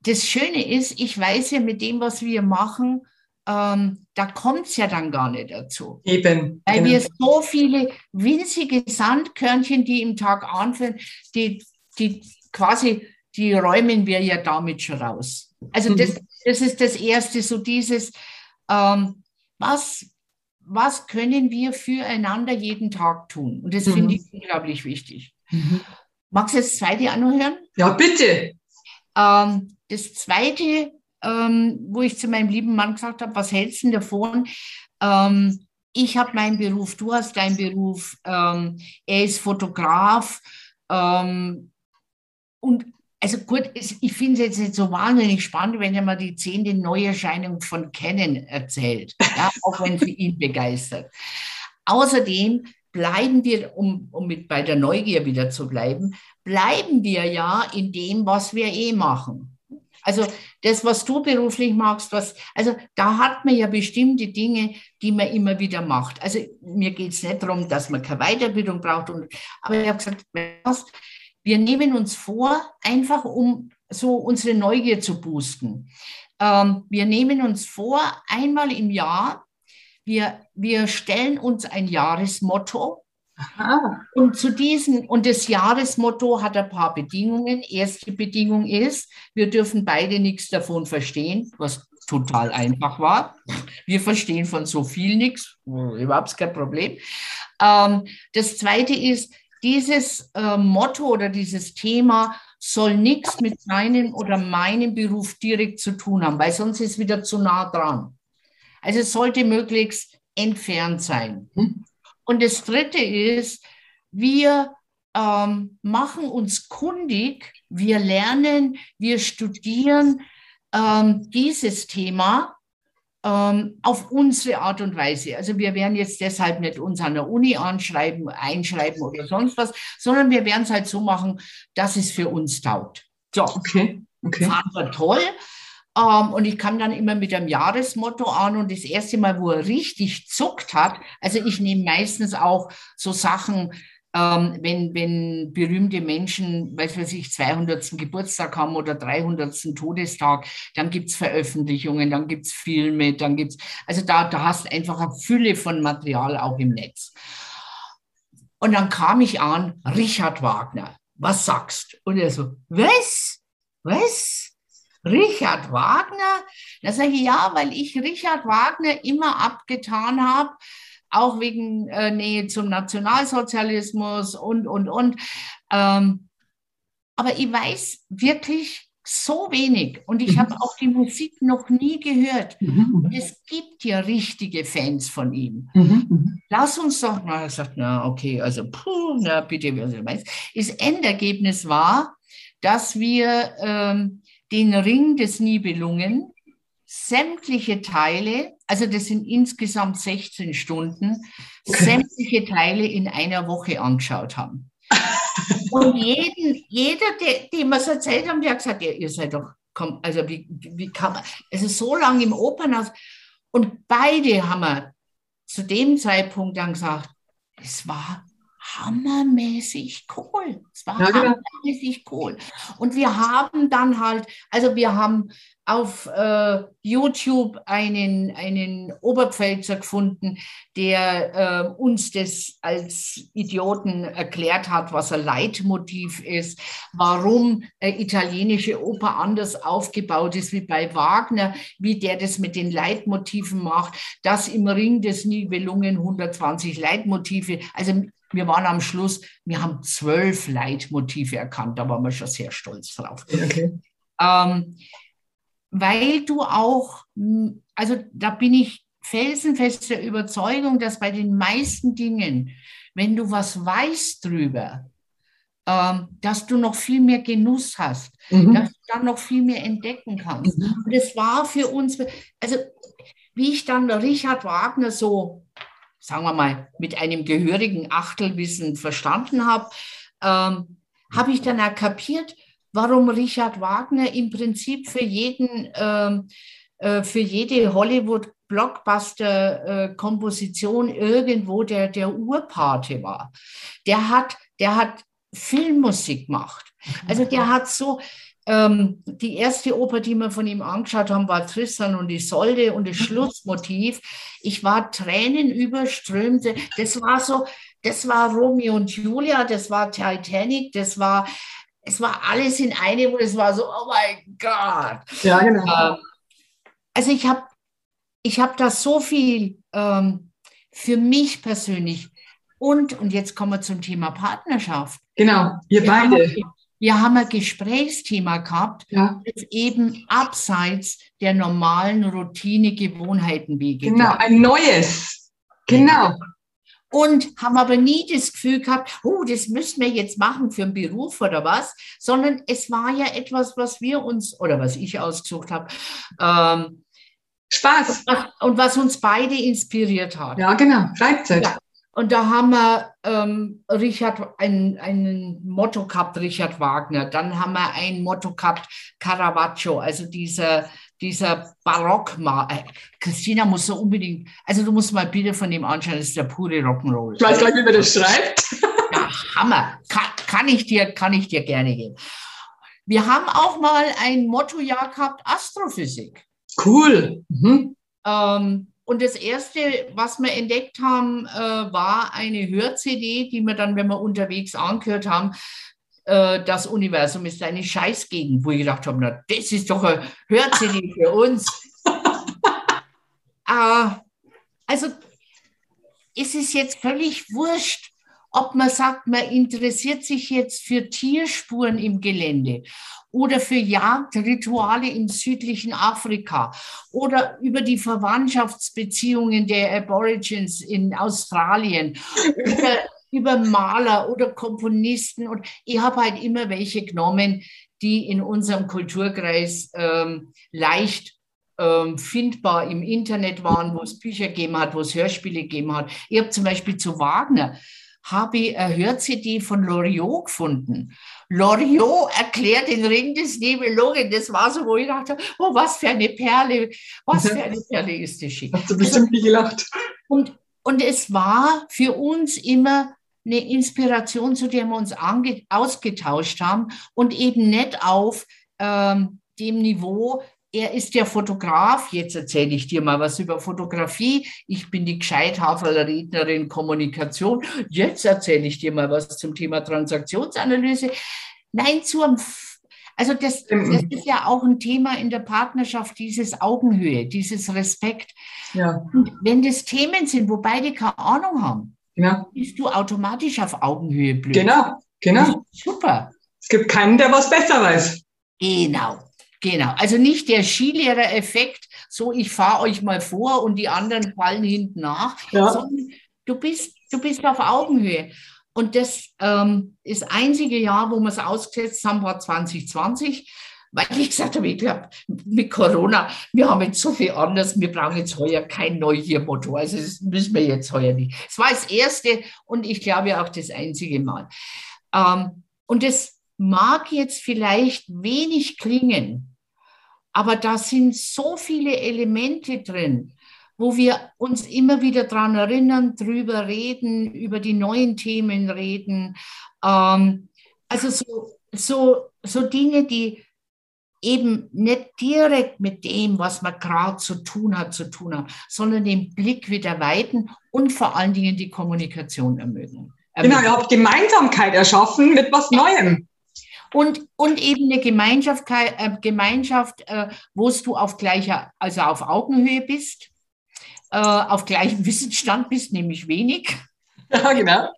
das Schöne ist, ich weiß ja mit dem, was wir machen, ähm, da kommt es ja dann gar nicht dazu. Eben. Weil genau. wir so viele winzige Sandkörnchen, die im Tag anfallen, die, die quasi, die räumen wir ja damit schon raus. Also mhm. das, das ist das Erste, so dieses, ähm, was, was können wir füreinander jeden Tag tun? Und das mhm. finde ich unglaublich wichtig. Mhm. Magst du das zweite auch noch hören? Ja, bitte. Ähm, das zweite ähm, wo ich zu meinem lieben Mann gesagt habe, was hältst du davon? Ähm, ich habe meinen Beruf, du hast deinen Beruf, ähm, er ist Fotograf ähm, und also gut, ich finde es jetzt nicht so wahnsinnig spannend, wenn er mal die zehnte Neuerscheinung von Canon erzählt, ja, auch wenn sie ihn begeistert. Außerdem bleiben wir, um, um mit bei der Neugier wieder zu bleiben, bleiben wir ja in dem, was wir eh machen. Also das, was du beruflich machst, was, also da hat man ja bestimmte Dinge, die man immer wieder macht. Also mir geht es nicht darum, dass man keine Weiterbildung braucht. Und, aber ich habe gesagt, wir nehmen uns vor, einfach um so unsere Neugier zu boosten. Ähm, wir nehmen uns vor, einmal im Jahr, wir, wir stellen uns ein Jahresmotto Aha. Und zu diesen, und das Jahresmotto hat ein paar Bedingungen. Erste Bedingung ist, wir dürfen beide nichts davon verstehen, was total einfach war. Wir verstehen von so viel nichts, überhaupt kein Problem. Ähm, das zweite ist, dieses äh, Motto oder dieses Thema soll nichts mit seinem oder meinem Beruf direkt zu tun haben, weil sonst ist es wieder zu nah dran. Also es sollte möglichst entfernt sein. Hm. Und das Dritte ist, wir ähm, machen uns kundig, wir lernen, wir studieren ähm, dieses Thema ähm, auf unsere Art und Weise. Also wir werden jetzt deshalb nicht uns an der Uni anschreiben, einschreiben oder sonst was, sondern wir werden es halt so machen, dass es für uns taugt. So, okay. okay. Fanden wir toll. Ähm, und ich kam dann immer mit einem Jahresmotto an und das erste Mal, wo er richtig zuckt hat, also ich nehme meistens auch so Sachen, ähm, wenn, wenn berühmte Menschen, weiß weiß ich, 200. Geburtstag haben oder 300. Todestag, dann gibt's Veröffentlichungen, dann gibt's Filme, dann gibt's, also da, da hast einfach eine Fülle von Material auch im Netz. Und dann kam ich an, Richard Wagner, was sagst? Und er so, was? Was? Richard Wagner? Da sage ich, ja, weil ich Richard Wagner immer abgetan habe, auch wegen äh, Nähe zum Nationalsozialismus und, und, und. Ähm, aber ich weiß wirklich so wenig und ich mhm. habe auch die Musik noch nie gehört. Mhm. Und es gibt ja richtige Fans von ihm. Mhm. mhm. Lass uns doch mal, er sagt, na okay, also puh, na bitte, was du weißt. Das Endergebnis war, dass wir ähm, den Ring des Nibelungen, sämtliche Teile, also das sind insgesamt 16 Stunden, okay. sämtliche Teile in einer Woche angeschaut haben. Und jeden, jeder, der, dem wir es erzählt haben, der hat gesagt, ja, ihr seid doch, komm, also wie, wie kann man, also so lange im Opernhaus. Und beide haben wir zu dem Zeitpunkt dann gesagt, es war hammermäßig cool. Es war ja, genau. hammermäßig cool. Und wir haben dann halt, also wir haben auf äh, YouTube einen, einen Oberpfälzer gefunden, der äh, uns das als Idioten erklärt hat, was ein Leitmotiv ist, warum äh, italienische Oper anders aufgebaut ist wie bei Wagner, wie der das mit den Leitmotiven macht, dass im Ring des Nibelungen 120 Leitmotive, also wir waren am Schluss, wir haben zwölf Leitmotive erkannt, da waren wir schon sehr stolz drauf. Okay. Ähm, weil du auch, also da bin ich felsenfester Überzeugung, dass bei den meisten Dingen, wenn du was weißt drüber, ähm, dass du noch viel mehr Genuss hast, mhm. dass du dann noch viel mehr entdecken kannst. Mhm. Und es war für uns, also wie ich dann Richard Wagner so, sagen wir mal, mit einem gehörigen Achtelwissen verstanden habe, ähm, habe ich dann auch kapiert, warum Richard Wagner im Prinzip für jeden, ähm, äh, für jede Hollywood Blockbuster-Komposition äh, irgendwo der, der Urpate war. Der hat, der hat Filmmusik gemacht. Also der hat so, ähm, die erste Oper, die wir von ihm angeschaut haben, war Tristan und Isolde und das mhm. Schlussmotiv. Ich war tränenüberströmt. Das war so, das war Romeo und Julia, das war Titanic, das war es war alles in einem und es war so, oh mein Gott. Ja, genau. Ähm, also ich habe ich hab da so viel ähm, für mich persönlich und, und jetzt kommen wir zum Thema Partnerschaft. Genau, wir, wir beide. Haben, wir haben ein Gesprächsthema gehabt, ja. das eben abseits der normalen Routine, Gewohnheiten wie Genau, ein neues. Genau und haben aber nie das Gefühl gehabt, oh, das müssen wir jetzt machen für einen Beruf oder was, sondern es war ja etwas, was wir uns oder was ich ausgesucht habe. Ähm, Spaß. Und was uns beide inspiriert hat. Ja, genau, Freizeit. Ja. Und da haben wir ähm, Richard, ein, ein Motto gehabt, Richard Wagner. Dann haben wir ein Motto gehabt, Caravaggio, also dieser dieser Barockmal. Äh, Christina muss so unbedingt, also du musst mal Bilder von ihm anschauen, das ist der pure Rock'n'Roll. Ich weiß gar nicht, wie man das schreibt. Ja, Hammer. Kann, kann, ich dir, kann ich dir gerne geben. Wir haben auch mal ein Mottojahr gehabt, Astrophysik. Cool. Mhm. Ähm, und das erste, was wir entdeckt haben, äh, war eine Hör-CD, die wir dann, wenn wir unterwegs angehört haben, äh, das Universum ist eine Scheißgegend, wo ich gedacht habe, na, das ist doch ein Hör-CD für uns. äh, also es ist jetzt völlig wurscht, ob man sagt, man interessiert sich jetzt für Tierspuren im Gelände oder für Jagdrituale im südlichen Afrika oder über die Verwandtschaftsbeziehungen der Aborigines in Australien oder über Maler oder Komponisten. Und ich habe halt immer welche genommen, die in unserem Kulturkreis ähm, leicht ähm, findbar im Internet waren, wo es Bücher gegeben hat, wo es Hörspiele gegeben hat. Ich habe zum Beispiel zu Wagner habe ich eine Hör-CD von Loriot gefunden. Loriot erklärt den Ring des Nibelungen. Das war so, wo ich dachte, oh, was für eine Perle, was für eine Perle ist das schick. Hast du bestimmt nicht gelacht. Und, und es war für uns immer eine Inspiration, zu der wir uns ausgetauscht haben und eben nicht auf ähm, dem Niveau, er ist der Fotograf, jetzt erzähle ich dir mal was über Fotografie, ich bin die Gescheithaferler Rednerin Kommunikation, jetzt erzähle ich dir mal was zum Thema Transaktionsanalyse. Nein, zu einem, Also das, das ist ja auch ein Thema in der Partnerschaft, dieses Augenhöhe, dieses Respekt. Ja. Und wenn das Themen sind, wo beide keine Ahnung haben, ja. bist du automatisch auf Augenhöhe blöd. Genau, genau. Super. Es gibt keinen, der was besser weiß. Genau, genau. Also nicht der Skilehrer-Effekt, so ich fahre euch mal vor und die anderen fallen hinten nach, ja. sondern du bist, du bist auf Augenhöhe. Und das ähm, das einzige Jahr, wo wir es ausgesetzt haben, war 2020, weil ich gesagt habe, ich glaube, mit Corona, wir haben jetzt so viel anders, wir brauchen jetzt heuer kein Neugier-Motto. Also das müssen wir jetzt heuer nicht. Es war das erste und ich glaube auch das einzige Mal. Ähm, und das mag jetzt vielleicht wenig klingen, aber da sind so viele Elemente drin, wo wir uns immer wieder daran erinnern, drüber reden, über die neuen Themen reden. Ähm, also so, so, so Dinge, die eben nicht direkt mit dem, was man gerade zu tun hat, zu tun haben, sondern den Blick wieder weiten und vor allen Dingen die Kommunikation ermöglichen. Genau, ihr habt Gemeinsamkeit erschaffen mit was Neuem. Und, und eben eine Gemeinschaft, äh, Gemeinschaft äh, wo du auf gleicher, also auf Augenhöhe bist, äh, auf gleichem Wissensstand bist, nämlich wenig. Ja, genau.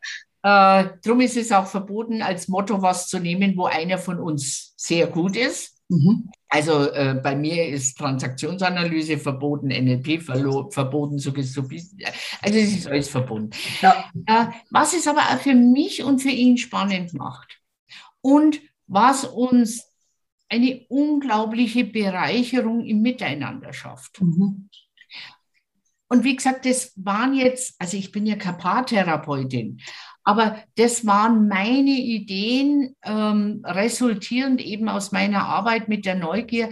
Äh, drum ist es auch verboten, als Motto was zu nehmen, wo einer von uns sehr gut ist. Mhm. Also äh, bei mir ist Transaktionsanalyse verboten, NLP verboten, so, so also es ist alles verboten. Ja. Äh, was es aber auch für mich und für ihn spannend macht und was uns eine unglaubliche Bereicherung im Miteinander schafft. Mhm. Und wie gesagt, das waren jetzt, also ich bin ja Paartherapeutin, aber das waren meine Ideen, ähm, resultierend eben aus meiner Arbeit mit der Neugier,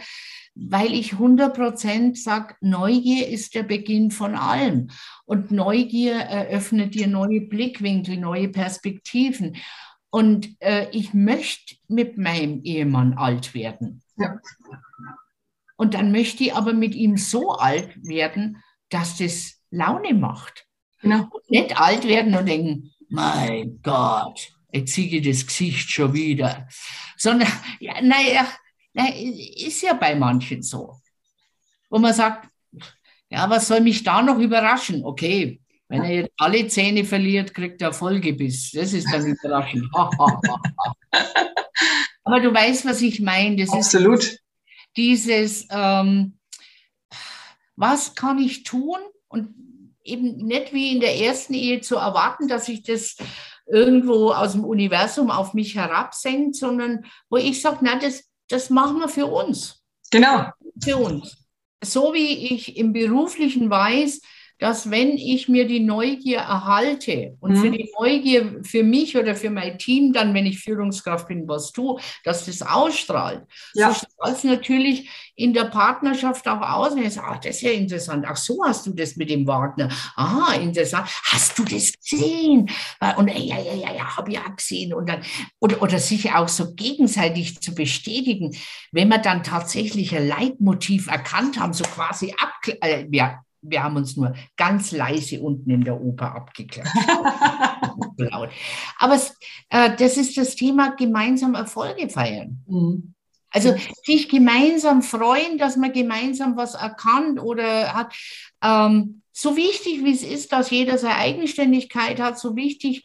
weil ich 100 Prozent sage, Neugier ist der Beginn von allem. Und Neugier eröffnet dir neue Blickwinkel, neue Perspektiven. Und äh, ich möchte mit meinem Ehemann alt werden. Ja. Und dann möchte ich aber mit ihm so alt werden, dass das Laune macht. Genau. Und nicht alt werden und denken, mein Gott, jetzt sehe ich das Gesicht schon wieder. Sondern, ja, naja, na, ist ja bei manchen so. Wo man sagt, ja, was soll mich da noch überraschen? Okay, wenn er jetzt alle Zähne verliert, kriegt er Folgebiss. Das ist dann überraschend. Aber du weißt, was ich meine. Das Absolut. Ist dieses, ähm, was kann ich tun? Und eben nicht wie in der ersten Ehe zu erwarten, dass sich das irgendwo aus dem Universum auf mich herabsenkt, sondern wo ich sage, na, das, das machen wir für uns. Genau. Für uns. So wie ich im Beruflichen weiß, dass wenn ich mir die Neugier erhalte und mhm. für die Neugier für mich oder für mein Team dann, wenn ich Führungskraft bin, was tue, dass das ausstrahlt. Ja. So strahlt es natürlich in der Partnerschaft auch aus. Und ich sage, ach, das ist ja interessant. Ach, so hast du das mit dem Partner. Aha, interessant. Hast du das gesehen? Und ja, ja, ja, ja, habe ich auch gesehen. Und dann, oder, oder sich auch so gegenseitig zu bestätigen, wenn wir dann tatsächlich ein Leitmotiv erkannt haben, so quasi ab, äh, ja, wir haben uns nur ganz leise unten in der Oper abgeklatscht. Aber äh, das ist das Thema gemeinsam Erfolge feiern. Mhm. Also sich gemeinsam freuen, dass man gemeinsam was erkannt oder hat. Ähm, so wichtig, wie es ist, dass jeder seine Eigenständigkeit hat, so wichtig,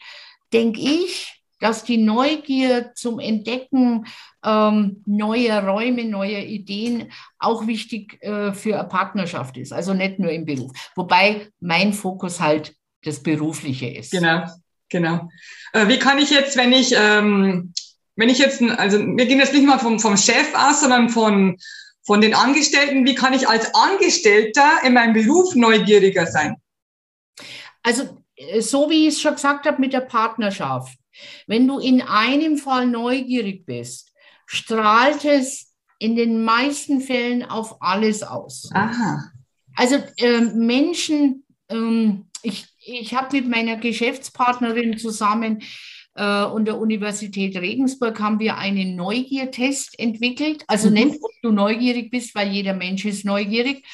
denke ich, dass die Neugier zum Entdecken ähm, neuer Räume, neuer Ideen auch wichtig äh, für eine Partnerschaft ist. Also nicht nur im Beruf. Wobei mein Fokus halt das Berufliche ist. Genau, genau. Äh, wie kann ich jetzt, wenn ich, ähm, wenn ich jetzt, also wir gehen jetzt nicht mal vom, vom Chef aus, sondern von, von den Angestellten, wie kann ich als Angestellter in meinem Beruf neugieriger sein? Also äh, so wie ich es schon gesagt habe mit der Partnerschaft. Wenn du in einem Fall neugierig bist, strahlt es in den meisten Fällen auf alles aus. Aha. Also äh, Menschen, ähm, ich, ich habe mit meiner Geschäftspartnerin zusammen äh, und der Universität Regensburg haben wir einen Neugiertest entwickelt. Also mhm. nicht, ob du neugierig bist, weil jeder Mensch ist neugierig,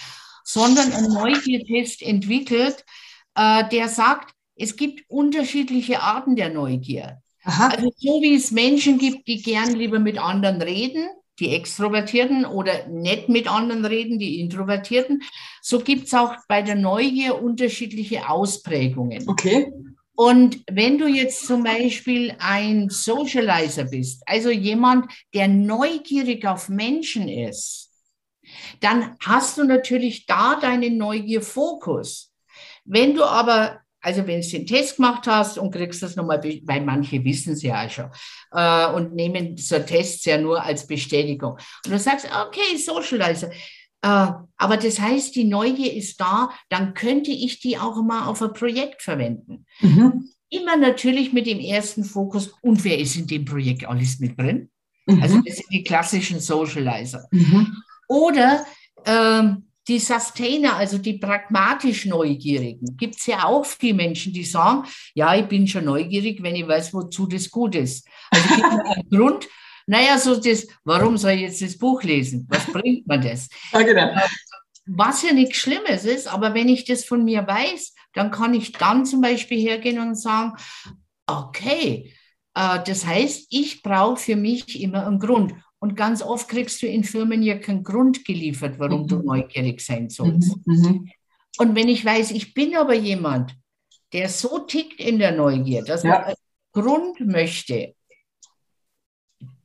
sondern einen Neugiertest entwickelt, äh, der sagt, es gibt unterschiedliche Arten der Neugier. Aha. Also so wie es Menschen gibt, die gern lieber mit anderen reden, die Extrovertierten oder nicht mit anderen reden, die Introvertierten. So gibt es auch bei der Neugier unterschiedliche Ausprägungen. Okay. Und wenn du jetzt zum Beispiel ein Socializer bist, also jemand, der neugierig auf Menschen ist, dann hast du natürlich da deinen Neugierfokus. Wenn du aber also wenn du den Test gemacht hast und kriegst das nochmal, weil manche wissen es ja auch schon äh, und nehmen so Tests ja nur als Bestätigung. Und du sagst, okay, Socializer. Äh, aber das heißt, die Neugier ist da, dann könnte ich die auch mal auf ein Projekt verwenden. Mhm. Immer natürlich mit dem ersten Fokus, und wer ist in dem Projekt alles mit drin? Mhm. Also das sind die klassischen Socializer. Mhm. Oder ähm, die Sustainer, also die pragmatisch Neugierigen, gibt es ja auch viele Menschen, die sagen, ja, ich bin schon neugierig, wenn ich weiß, wozu das gut ist. Also gibt es einen Grund, naja, so das, warum soll ich jetzt das Buch lesen? Was bringt mir das? Ja, genau. Äh, was ja nichts Schlimmes ist, aber wenn ich das von mir weiß, dann kann ich dann zum Beispiel hergehen und sagen, okay, äh, das heißt, ich brauche für mich immer einen Grund. Und ganz oft kriegst du in Firmen ja keinen Grund geliefert, warum mhm. du neugierig sein sollst. Mhm. mhm. Und wenn ich weiß, ich bin aber jemand, der so tickt in der Neugier, dass ja. man einen Grund möchte,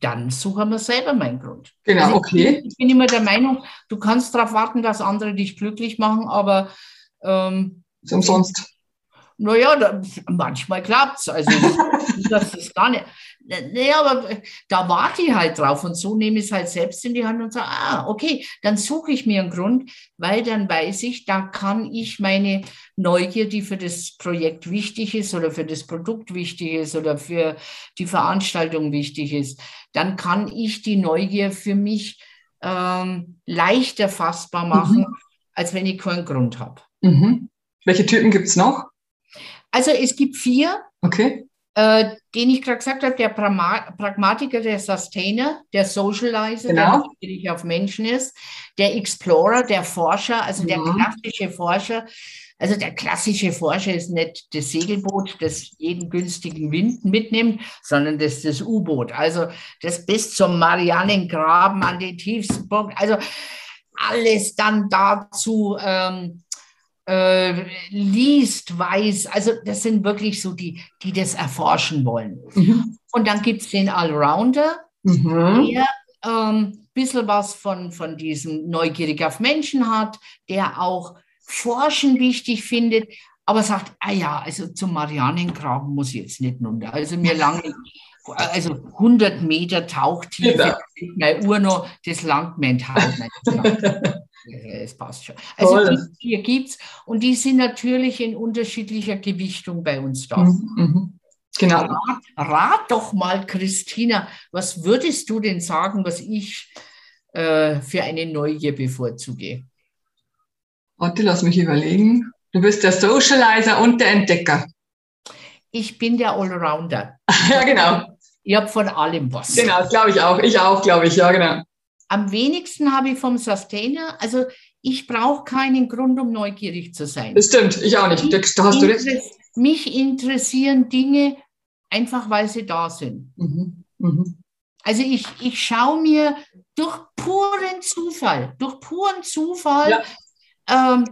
dann suchen wir selber meinen Grund. Genau, also okay. Ich bin immer der Meinung, du kannst darauf warten, dass andere dich glücklich machen, aber ähm, umsonst. Naja, da, manchmal klappt es. Also, das ist gar nicht. Naja, aber da warte ich halt drauf und so nehme ich es halt selbst in die Hand und sage, ah, okay, dann suche ich mir einen Grund, weil dann weiß ich, da kann ich meine Neugier, die für das Projekt wichtig ist oder für das Produkt wichtig ist oder für die Veranstaltung wichtig ist, dann kann ich die Neugier für mich ähm, leichter fassbar machen, mhm. als wenn ich keinen Grund habe. Mhm. Welche Typen gibt es noch? Also es gibt vier. Okay. Äh, den ich gerade gesagt habe, der Pragmatiker, der Sustainer, der Socializer, genau. der natürlich auf Menschen ist, der Explorer, der Forscher, also mhm. der klassische Forscher. Also der klassische Forscher ist nicht das Segelboot, das jeden günstigen Wind mitnimmt, sondern das ist das U-Boot. Also das bis zum Marianengraben an den tiefsten Punkt. Also alles dann dazu ähm, äh, liest, weiß. Also das sind wirklich so die, die das erforschen wollen. Mhm. Und dann gibt es den Allrounder, mhm. der ein ähm, bisschen was von, von diesem Neugierig auf Menschen hat, der auch Forschen wichtig findet, aber sagt, ah ja, also zum Marianengraben muss ich jetzt nicht runter. Also mir lange, also 100 Meter Tauchtiefe, genau. meine Uhr noch, das langt mir es passt schon. Also die hier gibt es und die sind natürlich in unterschiedlicher Gewichtung bei uns da. Mhm. mhm. Genau. Rat, rat, doch mal, Christina, was würdest du denn sagen, was ich äh, für eine Neugier bevorzuge? Warte, lass mich überlegen. Du bist der Socializer und der Entdecker. Ich bin der Allrounder. ja, genau. Ich habe von allem was. Genau, glaube ich auch. Ich auch, glaube ich, ja, genau. Am wenigsten habe ich vom Sustainer, also ich brauche keinen Grund, um neugierig zu sein. Das stimmt, ich auch nicht. Mich, da hast du recht. Mich interessieren Dinge einfach, weil sie da sind. Mhm. Mhm. Also ich, ich schaue mir durch puren Zufall, durch puren Zufall ja. ähm,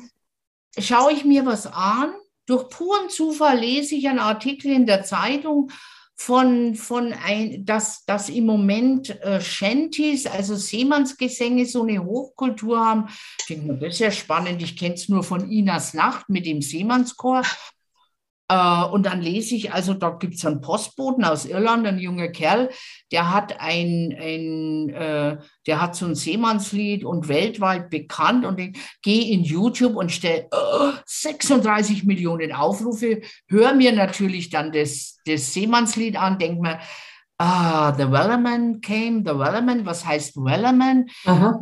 schaue ich mir was an. Durch puren Zufall lese ich einen Artikel in der Zeitung von, von ein, dass, dass im Moment äh, Shanties, also Seemannsgesänge, so eine Hochkultur haben. Ich denke das ist ja spannend. Ich kenne es nur von Inas Nacht mit dem Seemannschor. Äh, und dann lese ich, also da gibt es einen Postboten aus Irland, ein junger Kerl, der hat ein, ein äh, der hat so ein Seemannslied und weltweit bekannt und ich gehe in YouTube und stelle oh, 36 Millionen Aufrufe, höre mir natürlich dann das, das Seemannslied an, denke mir, Ah, The Wellerman came, The Wellerman, was heißt Wellerman?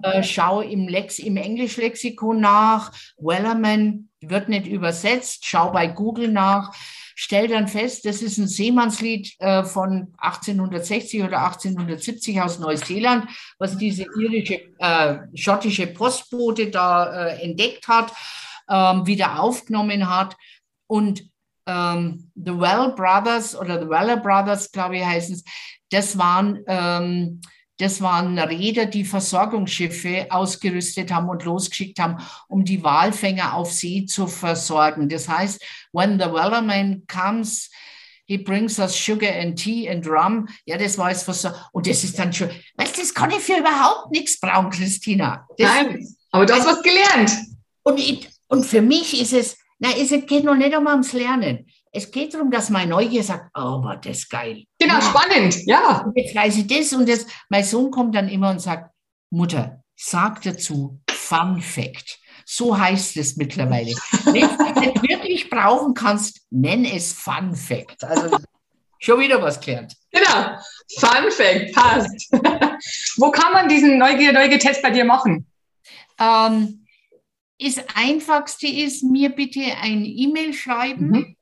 Äh, schau im, Lex, im Englischlexikon nach. Wellerman wird nicht übersetzt, schau bei Google nach, stell dann fest, das ist ein Seemannslied äh, von 1860 oder 1870 aus Neuseeland, was diese irische, äh, schottische Postbote da äh, entdeckt hat, ähm, wieder aufgenommen hat. Und ähm, The Well Brothers oder The Weller Brothers, glaube ich, heißen es, das waren ähm, das waren Räder, die Versorgungsschiffe ausgerüstet haben und losgeschickt haben, um die Walfänger auf See zu versorgen. Das heißt, when the wellerman comes, he brings us sugar and tea and rum. Ja, das war jetzt was so. Und das ist dann schon, weißt du, das kann ich für überhaupt nichts brauchen, Christina. Das, Nein, aber du hast was gelernt. Und, ich, und für mich ist es, na, es geht noch nicht einmal ums Lernen. Es geht darum, dass meine Neugier sagt, oh, war das geil. Genau, ja. spannend, ja. Und jetzt weiß ich das und das. Mein Sohn kommt dann immer und sagt, Mutter, sag dazu Fun Fact. So heißt es mittlerweile. Wenn du es wirklich brauchen kannst, nenn es Fun Fact. Also schon wieder was gelernt. Genau, Fun Fact, passt. Wo kann man diesen Neugier-Neugier-Test bei dir machen? Ähm, das Einfachste ist, mir bitte ein E-Mail schreiben. Mhm.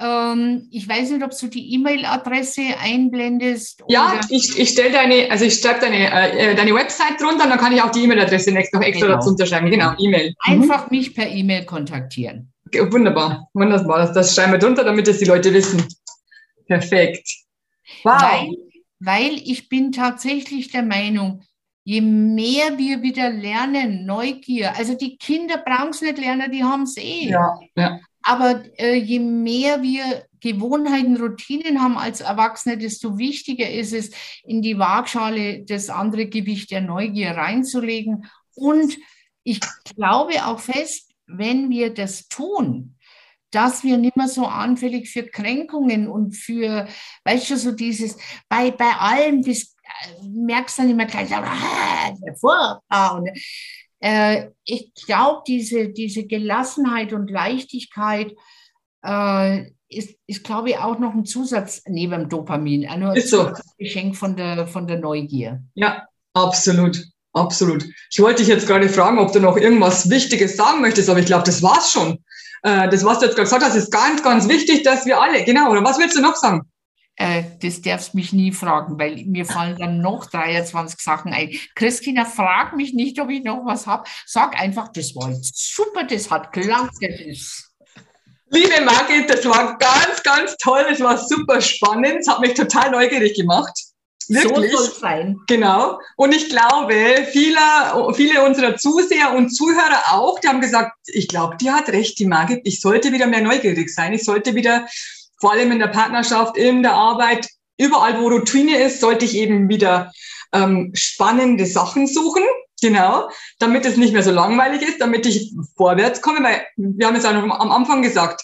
Ähm, ich weiß nicht, ob du die E-Mail-Adresse einblendest. Ja, ich, ich stelle deine, also ich schreibe deine, äh, deine Website drunter, dann kann ich auch die E-Mail-Adresse noch extra genau. dazu unterschreiben. Genau, E-Mail. Mhm. Einfach mhm. mich per E-Mail kontaktieren. Wunderbar, wunderbar. Das, das schreiben wir drunter, damit es die Leute wissen. Perfekt. Wow. Weil, weil ich bin tatsächlich der Meinung, je mehr wir wieder lernen, Neugier, also die Kinder brauchen es nicht lernen, die haben es eh. Ja, ja. Aber äh, je mehr wir Gewohnheiten, Routinen haben als Erwachsene, desto wichtiger ist es, in die Waagschale das andere Gewicht der Neugier reinzulegen. Und ich glaube auch fest, wenn wir das tun, dass wir nicht mehr so anfällig für Kränkungen und für, weißt du, so dieses, bei, bei allem, das äh, merkst du dann immer gleich, ah, furchtbar. Äh, ich glaube, diese, diese Gelassenheit und Leichtigkeit äh, ist, ist glaube ich, auch noch ein Zusatz neben dem Dopamin. Ein ist so. Geschenk von der, von der Neugier. Ja, absolut. Absolut. Ich wollte dich jetzt gerade fragen, ob du noch irgendwas Wichtiges sagen möchtest, aber ich glaube, das war's schon. Äh, das, was du jetzt gerade gesagt hast, ist ganz, ganz wichtig, dass wir alle, genau, oder was willst du noch sagen? Äh, das darfst mich nie fragen, weil mir fallen dann noch 23 Sachen ein. Christina, frag mich nicht, ob ich noch was habe. Sag einfach, das war jetzt super, das hat gelangt, das ist. Liebe Margit, das war ganz, ganz toll, das war super spannend, es hat mich total neugierig gemacht. Wirklich. So soll es sein. Genau. Und ich glaube, viele, viele unserer Zuseher und Zuhörer auch, die haben gesagt, ich glaube, die hat recht, die Margit, ich sollte wieder mehr neugierig sein, ich sollte wieder vor allem in der Partnerschaft, in der Arbeit, überall, wo Routine ist, sollte ich eben wieder ähm, spannende Sachen suchen. Genau, damit es nicht mehr so langweilig ist, damit ich vorwärts komme, weil wir haben es auch noch am Anfang gesagt,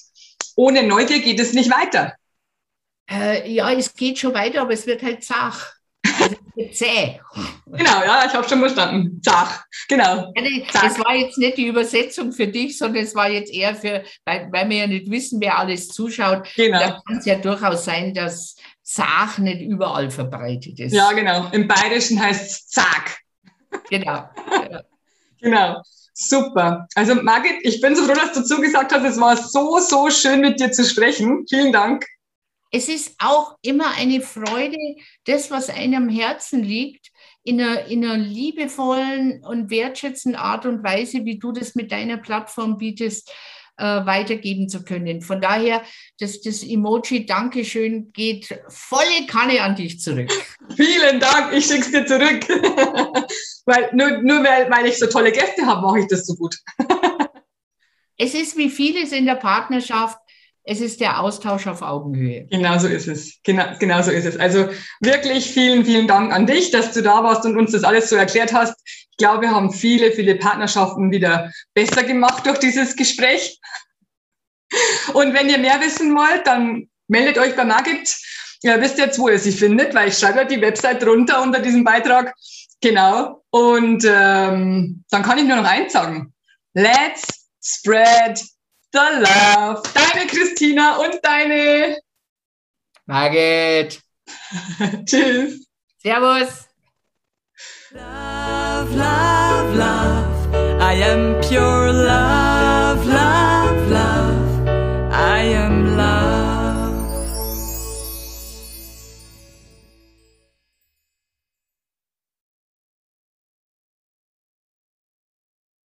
ohne Neugier geht es nicht weiter. Äh, ja, es geht schon weiter, aber es wird halt zach. Also zäh. Genau, ja, ich habe schon verstanden. Zach, genau. Das war jetzt nicht die Übersetzung für dich, sondern es war jetzt eher für, weil, weil wir ja nicht wissen, wer alles zuschaut. Genau. Da kann es ja durchaus sein, dass Zach nicht überall verbreitet ist. Ja, genau. Im Bayerischen heißt es Zag. Genau. genau. Super. Also Margit, ich bin so froh, dass du zugesagt hast. Es war so, so schön mit dir zu sprechen. Vielen Dank es ist auch immer eine Freude, das, was einem am Herzen liegt, in einer, in einer liebevollen und wertschätzenden Art und Weise, wie du das mit deiner Plattform bietest, äh, weitergeben zu können. Von daher, das, das Emoji Dankeschön geht volle Kanne an dich zurück. Vielen Dank, ich schicke es dir zurück. weil, nur nur weil, weil ich so tolle Gäste habe, mache ich das so gut. es ist wie vieles in der Partnerschaft, es ist der Austausch auf Augenhöhe. Genau so ist es. Genau, genau so ist es. Also wirklich vielen, vielen Dank an dich, dass du da warst und uns das alles so erklärt hast. Ich glaube, wir haben viele, viele Partnerschaften wieder besser gemacht durch dieses Gespräch. Und wenn ihr mehr wissen wollt, dann meldet euch bei Margit. Ihr wisst jetzt, wo ihr sie findet, weil ich schreibe die Website drunter unter diesem Beitrag. Genau. Und ähm, dann kann ich nur noch eins sagen. Let's spread The Love. Deine Christina und deine Margit. Tschüss. Servus. Love, love, love. I am pure love.